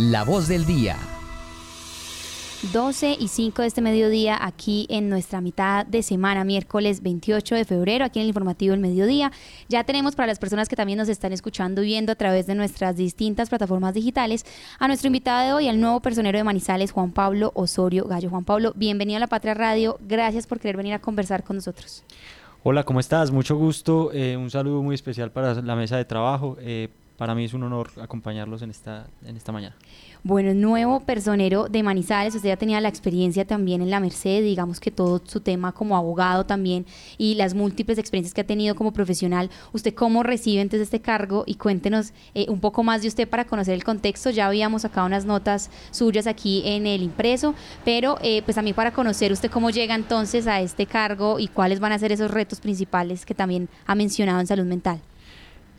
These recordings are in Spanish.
La voz del día. 12 y 5 de este mediodía aquí en nuestra mitad de semana, miércoles 28 de febrero, aquí en el informativo El Mediodía. Ya tenemos para las personas que también nos están escuchando y viendo a través de nuestras distintas plataformas digitales a nuestro invitado de hoy, al nuevo personero de Manizales, Juan Pablo Osorio Gallo. Juan Pablo, bienvenido a La Patria Radio. Gracias por querer venir a conversar con nosotros. Hola, ¿cómo estás? Mucho gusto. Eh, un saludo muy especial para la mesa de trabajo. Eh, para mí es un honor acompañarlos en esta, en esta mañana. Bueno, nuevo personero de Manizales, usted ya tenía la experiencia también en la Merced, digamos que todo su tema como abogado también y las múltiples experiencias que ha tenido como profesional. ¿Usted cómo recibe entonces este cargo? Y cuéntenos eh, un poco más de usted para conocer el contexto. Ya habíamos sacado unas notas suyas aquí en el impreso, pero eh, pues también para conocer usted cómo llega entonces a este cargo y cuáles van a ser esos retos principales que también ha mencionado en salud mental.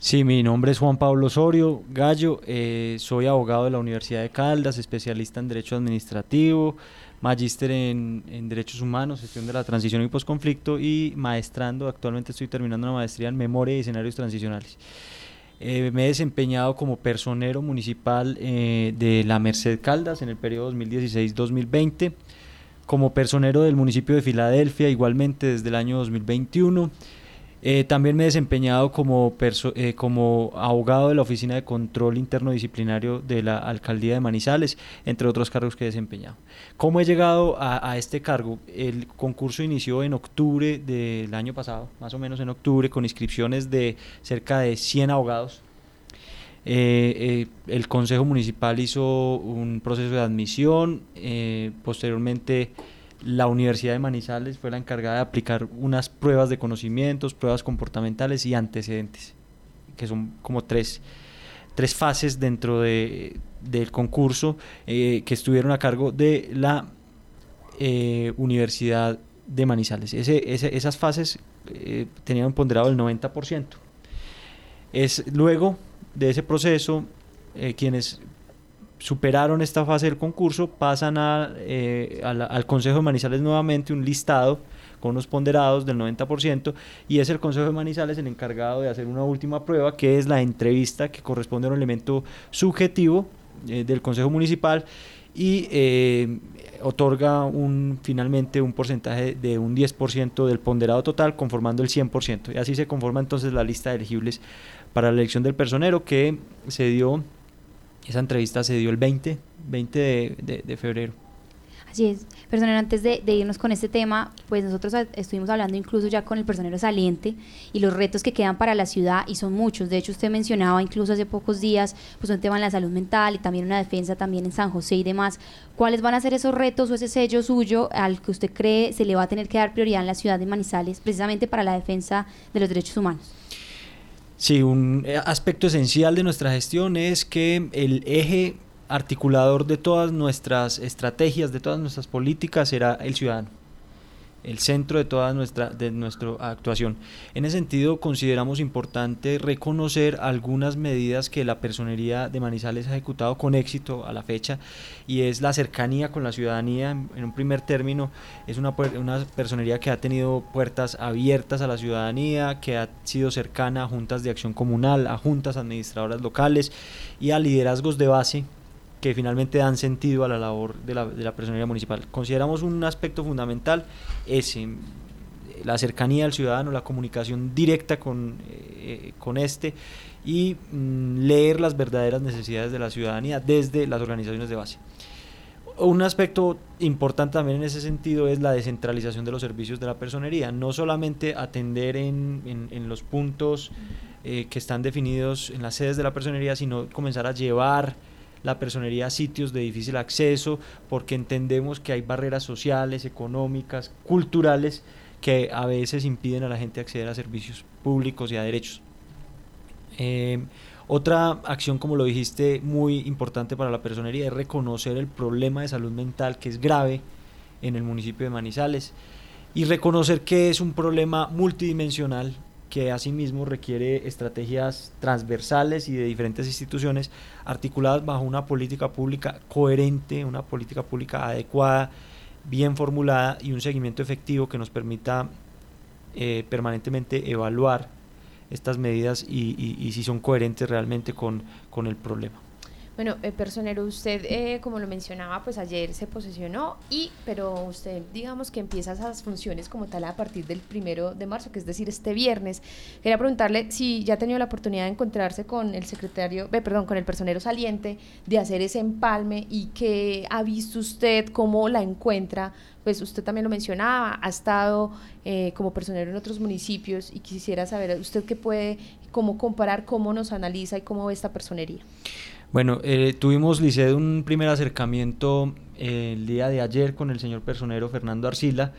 Sí, mi nombre es Juan Pablo Osorio Gallo, eh, soy abogado de la Universidad de Caldas, especialista en Derecho Administrativo, magíster en, Derechos Humanos, gestión de la transición y posconflicto y maestrando, actualmente estoy terminando una maestría en Memoria y Escenarios Transicionales. Eh, me he desempeñado como personero municipal eh, de la Merced Caldas en el periodo 2016-2020, como personero del municipio de Filadelfia igualmente desde el año 2021 eh, también me he desempeñado como, eh, como abogado de la Oficina de Control Interno Disciplinario de la Alcaldía de Manizales, entre otros cargos que he desempeñado. ¿Cómo he llegado a, este cargo? El concurso inició en octubre del año pasado, más o menos en octubre, con inscripciones de cerca de 100 abogados. Eh, el Consejo Municipal hizo un proceso de admisión, posteriormente la Universidad de Manizales fue la encargada de aplicar unas pruebas de conocimientos, pruebas comportamentales y antecedentes, que son como tres, tres fases dentro de, del concurso eh, que estuvieron a cargo de la eh, Universidad de Manizales. Ese, esas fases eh, tenían ponderado del 90%. Es luego de ese proceso quienes superaron esta fase del concurso, pasan eh, al Consejo de Manizales nuevamente un listado con unos ponderados del 90% y es el Consejo de Manizales el encargado de hacer una última prueba que es la entrevista que corresponde a un elemento subjetivo eh, del Consejo Municipal y eh, otorga un, finalmente un porcentaje de un 10% del ponderado total conformando el 100% y así se conforma entonces la lista de elegibles para la elección del personero que se dio esa entrevista se dio el 20, 20 de, febrero. Así es. Personero, antes de, irnos con este tema, pues nosotros estuvimos hablando incluso ya con el personero saliente y los retos que quedan para la ciudad y son muchos. De hecho, usted mencionaba incluso hace pocos días pues un tema en la salud mental y también una defensa también en San José y demás. ¿Cuáles van a ser esos retos o ese sello suyo al que usted cree se le va a tener que dar prioridad en la ciudad de Manizales precisamente para la defensa de los derechos humanos? Sí, un eh, aspecto esencial de nuestra gestión es que el eje articulador de todas nuestras estrategias, de todas nuestras políticas, será el ciudadano el centro de toda nuestra, de nuestra actuación. En ese sentido, consideramos importante reconocer algunas medidas que la personería de Manizales ha ejecutado con éxito a la fecha y es la cercanía con la ciudadanía. En un primer término, es una, una personería que ha tenido puertas abiertas a la ciudadanía, que ha sido cercana a juntas de acción comunal, a juntas administradoras locales y a liderazgos de base que finalmente dan sentido a la labor de la, de la personería municipal. Consideramos un aspecto fundamental ese, la cercanía al ciudadano, la comunicación directa con, eh, con este y mm, leer las verdaderas necesidades de la ciudadanía desde las organizaciones de base. Un aspecto importante también en ese sentido es la descentralización de los servicios de la personería, no solamente atender en, en, los puntos eh, que están definidos en las sedes de la personería, sino comenzar a llevar la personería a sitios de difícil acceso, porque entendemos que hay barreras sociales, económicas, culturales, que a veces impiden a la gente acceder a servicios públicos y a derechos. Eh, otra acción, como lo dijiste, muy importante para la personería es reconocer el problema de salud mental que es grave en el municipio de Manizales y reconocer que es un problema multidimensional que asimismo requiere estrategias transversales y de diferentes instituciones articuladas bajo una política pública coherente, una política pública adecuada, bien formulada y un seguimiento efectivo que nos permita eh, permanentemente evaluar estas medidas y, si son coherentes realmente con, con el problema. Bueno, eh, personero, usted, eh, como lo mencionaba, pues ayer se posesionó y, pero usted, digamos que empieza esas funciones como tal a partir del primero de marzo, que es decir, este viernes. Quería preguntarle si ya ha tenido la oportunidad de encontrarse con el secretario, eh, perdón, con el personero saliente, de hacer ese empalme y qué ha visto usted, cómo la encuentra. Pues usted también lo mencionaba, ha estado eh, como personero en otros municipios y quisiera saber usted qué puede, cómo comparar, cómo nos analiza y cómo ve esta personería. Bueno, eh, tuvimos, Liced, un primer acercamiento eh, el día de ayer con el señor personero Fernando Arcila,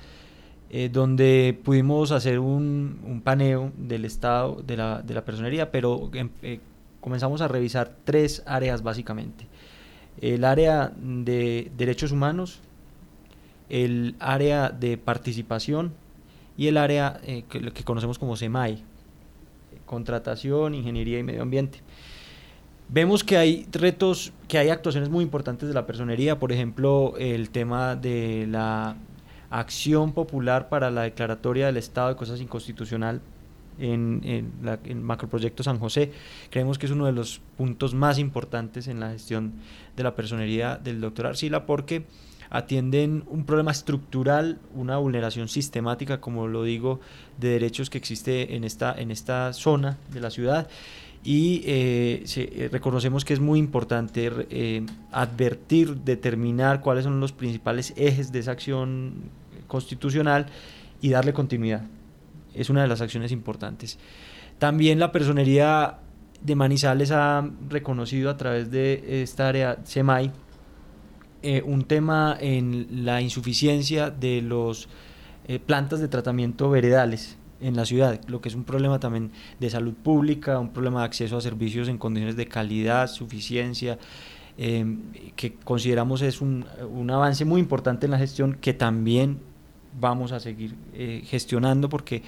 eh, donde pudimos hacer un, paneo del estado de la, de la personería, pero em, comenzamos a revisar tres áreas básicamente. El área de derechos humanos, el área de participación y el área que, que conocemos como SEMAI, contratación, ingeniería y medio ambiente. Vemos que hay retos, que hay actuaciones muy importantes de la personería, por ejemplo, el tema de la acción popular para la declaratoria del estado de cosas inconstitucional en, en, el macroproyecto San José. Creemos que es uno de los puntos más importantes en la gestión de la personería del doctor Arcila porque atienden un problema estructural, una vulneración sistemática, como lo digo, de derechos que existe en esta, en esta zona de la ciudad y eh, eh, reconocemos que es muy importante eh, advertir, determinar cuáles son los principales ejes de esa acción constitucional y darle continuidad. Es una de las acciones importantes. También la personería de Manizales ha reconocido a través de esta área SEMAI un tema en la insuficiencia de los plantas de tratamiento veredales en la ciudad, lo que es un problema también de salud pública, un problema de acceso a servicios en condiciones de calidad, suficiencia, em, que consideramos es un, avance muy importante en la gestión que también vamos a seguir eh, gestionando porque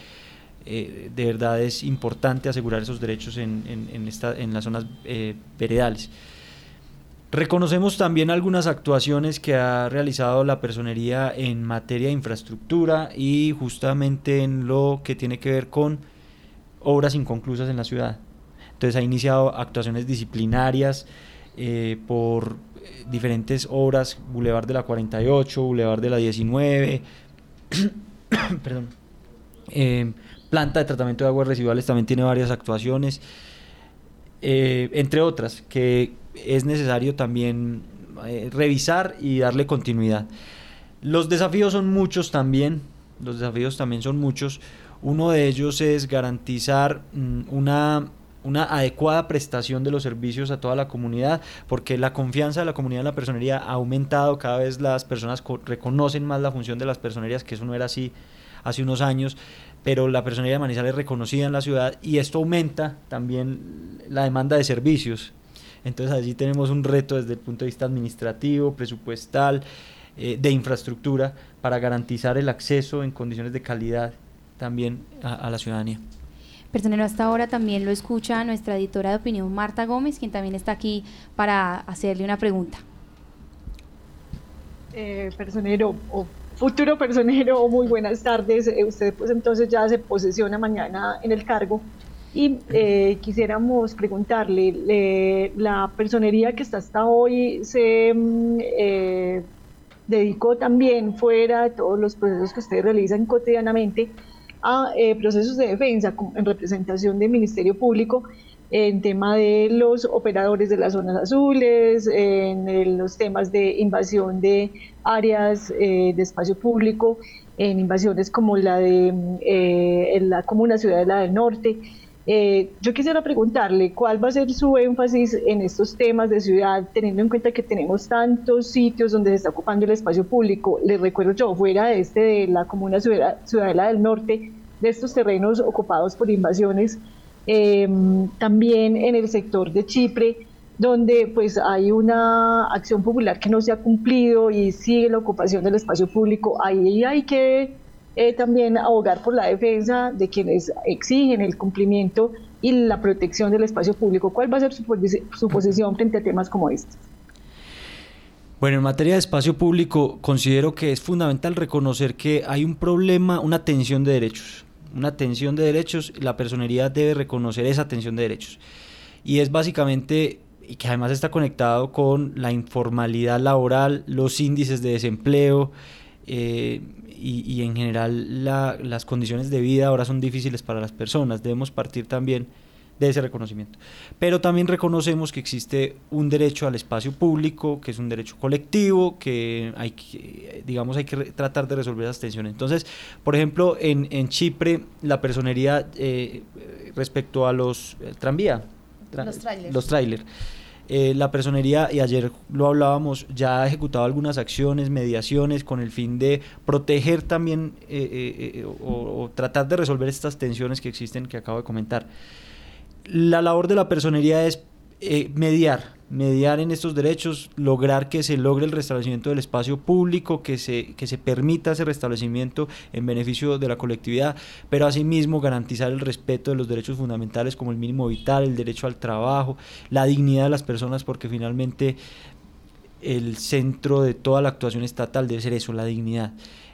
eh, de verdad es importante asegurar esos derechos en, en, esta, en las zonas eh, veredales. Reconocemos también algunas actuaciones que ha realizado la personería en materia de infraestructura y justamente en lo que tiene que ver con obras inconclusas en la ciudad. Entonces ha iniciado actuaciones disciplinarias eh, por eh, diferentes obras, Boulevard de la 48, Boulevard de la 19, perdón, eh, planta de tratamiento de aguas residuales también tiene varias actuaciones, entre otras, que es necesario también eh, revisar y darle continuidad. Los desafíos son muchos también, los desafíos también son muchos. Uno de ellos es garantizar mm, una, una adecuada prestación de los servicios a toda la comunidad, porque la confianza de la comunidad en la personería ha aumentado, cada vez las personas reconocen más la función de las personerías, que eso no era así hace unos años, pero la personería de Manizales es reconocida en la ciudad y esto aumenta también la demanda de servicios entonces allí tenemos un reto desde el punto de vista administrativo, presupuestal, eh, de infraestructura, para garantizar el acceso en condiciones de calidad también a, la ciudadanía. Personero, hasta ahora también lo escucha nuestra editora de opinión, Marta Gómez, quien también está aquí para hacerle una pregunta. Eh, personero o futuro personero, muy buenas tardes. Eh, usted pues entonces ya se posesiona mañana en el cargo. Y eh, quisiéramos preguntarle, la personería que está hasta hoy se mm, eh, dedicó también fuera de todos los procesos que ustedes realizan cotidianamente a eh, procesos de defensa en representación del Ministerio Público en tema de los operadores de las zonas azules, en los temas de invasión de áreas de espacio público, en invasiones como la de mm, la Comuna Ciudadela del Norte. Eh, yo quisiera preguntarle cuál va a ser su énfasis en estos temas de ciudad, teniendo en cuenta que tenemos tantos sitios donde se está ocupando el espacio público. Les recuerdo yo, fuera de este de la comuna ciudadela del norte, de estos terrenos ocupados por invasiones, eh, también en el sector de Chipre, donde pues hay una acción popular que no se ha cumplido y sigue la ocupación del espacio público. Ahí hay que eh, también abogar por la defensa de quienes exigen el cumplimiento y la protección del espacio público. ¿Cuál va a ser su, posición frente a temas como estos? Bueno, en materia de espacio público considero que es fundamental reconocer que hay un problema, una tensión de derechos. Una tensión de derechos, la personería debe reconocer esa tensión de derechos. Y es básicamente y que además está conectado con la informalidad laboral, los índices de desempleo eh, y, en general las condiciones de vida ahora son difíciles para las personas. Debemos partir también de ese reconocimiento. Pero también reconocemos que existe un derecho al espacio público, que es un derecho colectivo, que hay que, digamos, hay que tratar de resolver esas tensiones. Entonces, por ejemplo, en, en Chipre, la personería eh, respecto a los eh, tranvía, los trailers. Los trailers eh, la personería, y ayer lo hablábamos, ya ha ejecutado algunas acciones, mediaciones, con el fin de proteger también o, tratar de resolver estas tensiones que existen que acabo de comentar. La labor de la personería es eh, mediar, mediar en estos derechos, lograr que se logre el restablecimiento del espacio público, que se, que se permita ese restablecimiento en beneficio de la colectividad, pero asimismo garantizar el respeto de los derechos fundamentales como el mínimo vital, el derecho al trabajo, la dignidad de las personas, porque finalmente el centro de toda la actuación estatal debe ser eso, la dignidad.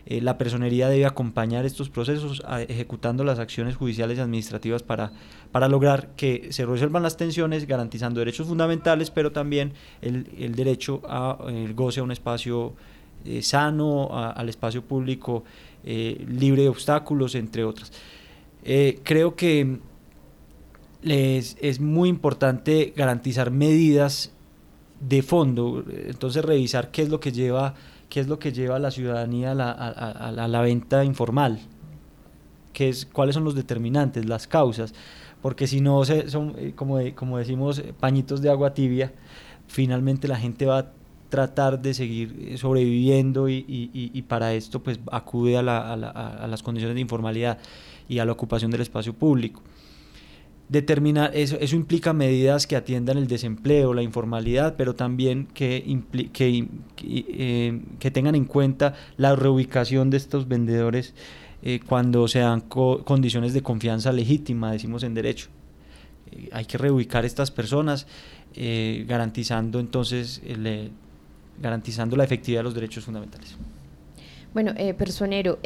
Eh, la personería debe acompañar estos procesos ejecutando las acciones judiciales y administrativas para, para lograr que se resuelvan las tensiones, garantizando derechos fundamentales, pero también el, derecho a el goce a un espacio eh, sano, al espacio público eh, libre de obstáculos, entre otras. creo que les, es muy importante garantizar medidas de fondo, entonces revisar qué es lo que lleva qué es lo que lleva a la ciudadanía a la, venta informal, ¿Qué es, cuáles son los determinantes, las causas, porque si no son, eh, como, como decimos, pañitos de agua tibia, finalmente la gente va a tratar de seguir eh, sobreviviendo y, para esto pues acude a, a las condiciones de informalidad y a la ocupación del espacio público determinar, eso, implica medidas que atiendan el desempleo, la informalidad, pero también que, eh, tengan en cuenta la reubicación de estos vendedores eh, cuando se dan condiciones de confianza legítima, decimos en derecho. Eh, hay que reubicar estas personas garantizando entonces garantizando la efectividad de los derechos fundamentales. Bueno, personero,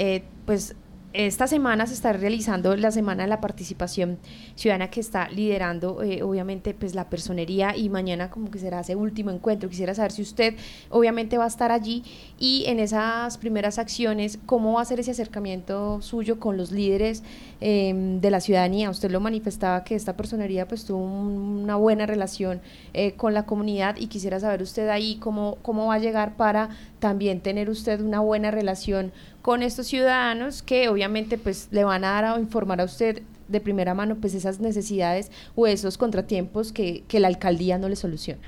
pues esta semana se está realizando la semana de la participación ciudadana que está liderando eh, obviamente pues la personería y mañana como que será ese último encuentro. Quisiera saber si usted obviamente va a estar allí y en esas primeras acciones, cómo va a ser ese acercamiento suyo con los líderes em, de la ciudadanía. Usted lo manifestaba que esta personería pues tuvo una buena relación eh, con la comunidad y quisiera saber usted ahí cómo, cómo va a llegar para también tener usted una buena relación con estos ciudadanos que obviamente pues le van a dar a informar a usted de primera mano pues esas necesidades o esos contratiempos que, la alcaldía no le soluciona.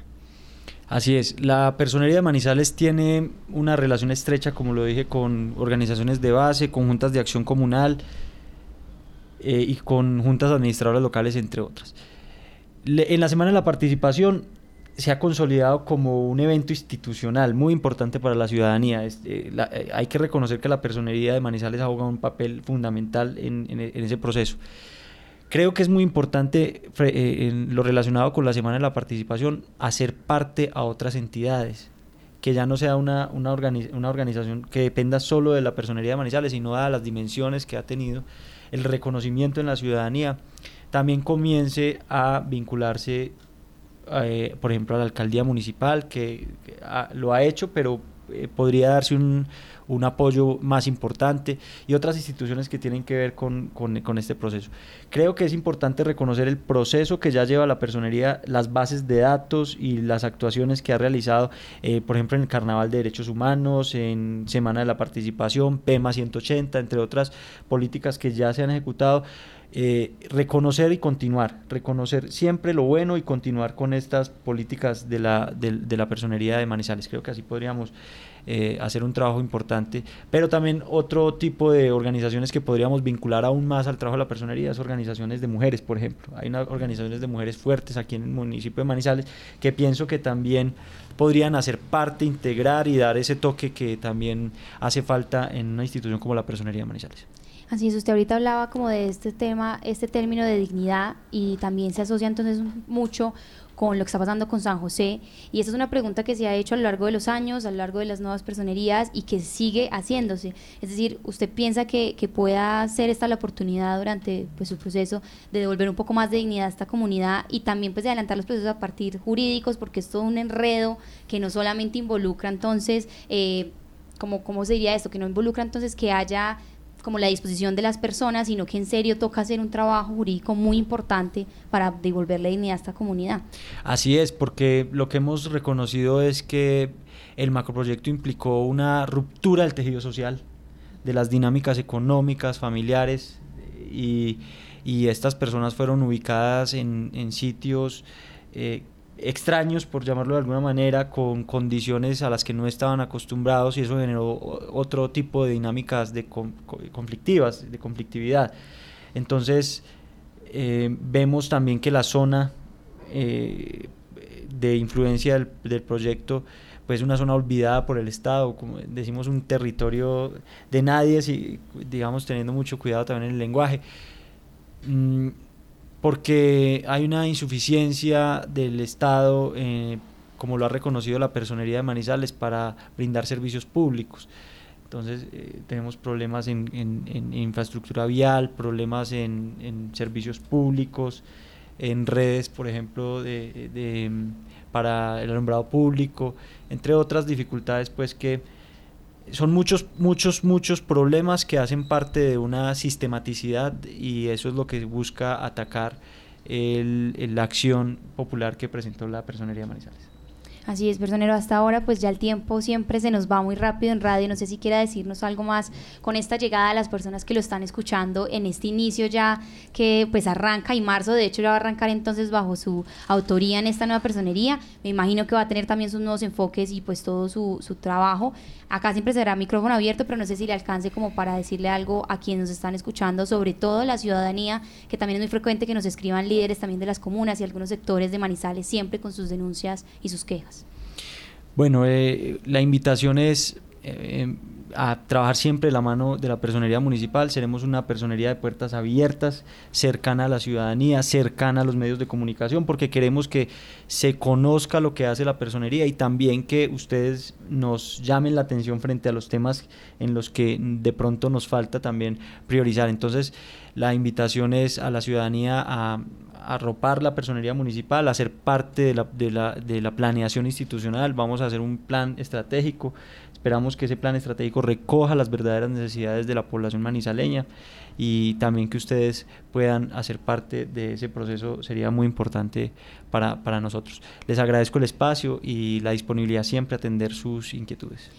Así es, la personería de Manizales tiene una relación estrecha, como lo dije, con organizaciones de base, con juntas de acción comunal eh, y con juntas administradoras locales, entre otras. en la semana de la participación se ha consolidado como un evento institucional muy importante para la ciudadanía. Eh, eh, hay que reconocer que la personería de Manizales ha jugado un papel fundamental en, ese proceso. Creo que es muy importante eh, en lo relacionado con la Semana de la Participación hacer parte a otras entidades, que ya no sea una, una, una organización que dependa solo de la personería de Manizales, sino a las dimensiones que ha tenido, el reconocimiento en la ciudadanía, también comience a vincularse eh, por ejemplo, a la alcaldía municipal, que, lo ha hecho, pero eh, podría darse un, un, apoyo más importante y otras instituciones que tienen que ver con, con, este proceso. Creo que es importante reconocer el proceso que ya lleva la personería, las bases de datos y las actuaciones que ha realizado, eh, por ejemplo, en el Carnaval de Derechos Humanos, en Semana de la Participación, PEMA 180, entre otras políticas que ya se han ejecutado eh, reconocer y continuar, reconocer siempre lo bueno y continuar con estas políticas de la, de, la personería de Manizales. Creo que así podríamos eh, hacer un trabajo importante, pero también otro tipo de organizaciones que podríamos vincular aún más al trabajo de la personería es organizaciones de mujeres, por ejemplo. Hay unas organizaciones de mujeres fuertes aquí en el municipio de Manizales que pienso que también podrían hacer parte, integrar y dar ese toque que también hace falta en una institución como la personería de Manizales. Así es, usted ahorita hablaba como de este tema, este término de dignidad y también se asocia entonces mucho con lo que está pasando con San José. Y esa es una pregunta que se ha hecho a lo largo de los años, a lo largo de las nuevas personerías y que sigue haciéndose. Es decir, ¿usted piensa que, pueda ser esta la oportunidad durante pues, su proceso de devolver un poco más de dignidad a esta comunidad y también pues, de adelantar los procesos a partir jurídicos? Porque es todo un enredo que no solamente involucra entonces... Eh, como, ¿cómo sería esto? Que no involucra entonces que haya como la disposición de las personas, sino que en serio toca hacer un trabajo jurídico muy importante para devolverle dignidad a esta comunidad. Así es, porque lo que hemos reconocido es que el macroproyecto implicó una ruptura del tejido social, de las dinámicas económicas, familiares, y, estas personas fueron ubicadas en, sitios eh, extraños, por llamarlo de alguna manera, con condiciones a las que no estaban acostumbrados y eso generó otro tipo de dinámicas de conflictivas, de conflictividad. Entonces, eh, vemos también que la zona eh, de influencia del, proyecto pues una zona olvidada por el Estado, como decimos un territorio de nadie, si, digamos teniendo mucho cuidado también en el lenguaje. Mm, porque hay una insuficiencia del Estado, eh, como lo ha reconocido la personería de Manizales, para brindar servicios públicos. Entonces eh, tenemos problemas en, infraestructura vial, problemas en, servicios públicos, en redes, por ejemplo, de, para el alumbrado público, entre otras dificultades pues que son muchos, muchos, muchos problemas que hacen parte de una sistematicidad y eso es lo que busca atacar la acción popular que presentó la personería Manizales. Así es, personero, hasta ahora pues ya el tiempo siempre se nos va muy rápido en radio. No sé si quiera decirnos algo más con esta llegada de las personas que lo están escuchando en este inicio ya que pues arranca y marzo de hecho ya va a arrancar entonces bajo su autoría en esta nueva personería. Me imagino que va a tener también sus nuevos enfoques y pues todo su, su trabajo. Acá siempre será micrófono abierto, pero no sé si le alcance como para decirle algo a quienes nos están escuchando, sobre todo la ciudadanía, que también es muy frecuente que nos escriban líderes también de las comunas y algunos sectores de Manizales, siempre con sus denuncias y sus quejas. Bueno, eh, la invitación es eh, a trabajar siempre de la mano de la personería municipal. Seremos una personería de puertas abiertas, cercana a la ciudadanía, cercana a los medios de comunicación, porque queremos que se conozca lo que hace la personería y también que ustedes nos llamen la atención frente a los temas en los que de pronto nos falta también priorizar. Entonces, la invitación es a la ciudadanía a arropar la personería municipal, a ser parte de la, de, la, de la planeación institucional, vamos a hacer un plan estratégico, esperamos que ese plan estratégico recoja las verdaderas necesidades de la población manizaleña y también que ustedes puedan hacer parte de ese proceso sería muy importante para, para nosotros. Les agradezco el espacio y la disponibilidad siempre a atender sus inquietudes.